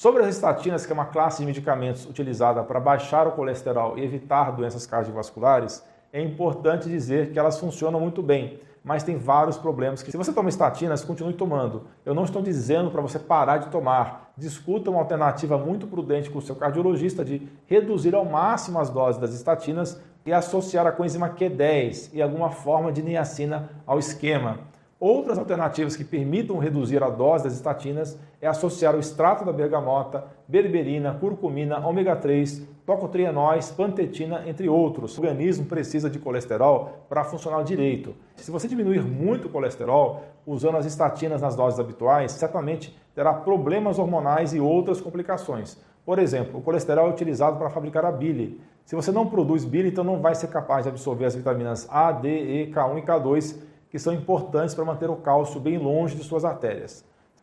Sobre as estatinas, que é uma classe de medicamentos utilizada para baixar o colesterol e evitar doenças cardiovasculares, é importante dizer que elas funcionam muito bem, mas tem vários problemas que se você toma estatinas, continue tomando. Eu não estou dizendo para você parar de tomar. Discuta uma alternativa muito prudente com o seu cardiologista de reduzir ao máximo as doses das estatinas e associar a coenzima Q10 e alguma forma de niacina ao esquema. Outras alternativas que permitam reduzir a dose das estatinas é associar o extrato da bergamota, berberina, curcumina, ômega 3, tocotrienóis, pantetina, entre outros. O organismo precisa de colesterol para funcionar direito. Se você diminuir muito o colesterol usando as estatinas nas doses habituais, certamente terá problemas hormonais e outras complicações. Por exemplo, o colesterol é utilizado para fabricar a bile. Se você não produz bile, então não vai ser capaz de absorver as vitaminas A, D, E, K1 e K2 que são importantes para manter o cálcio bem longe de suas artérias.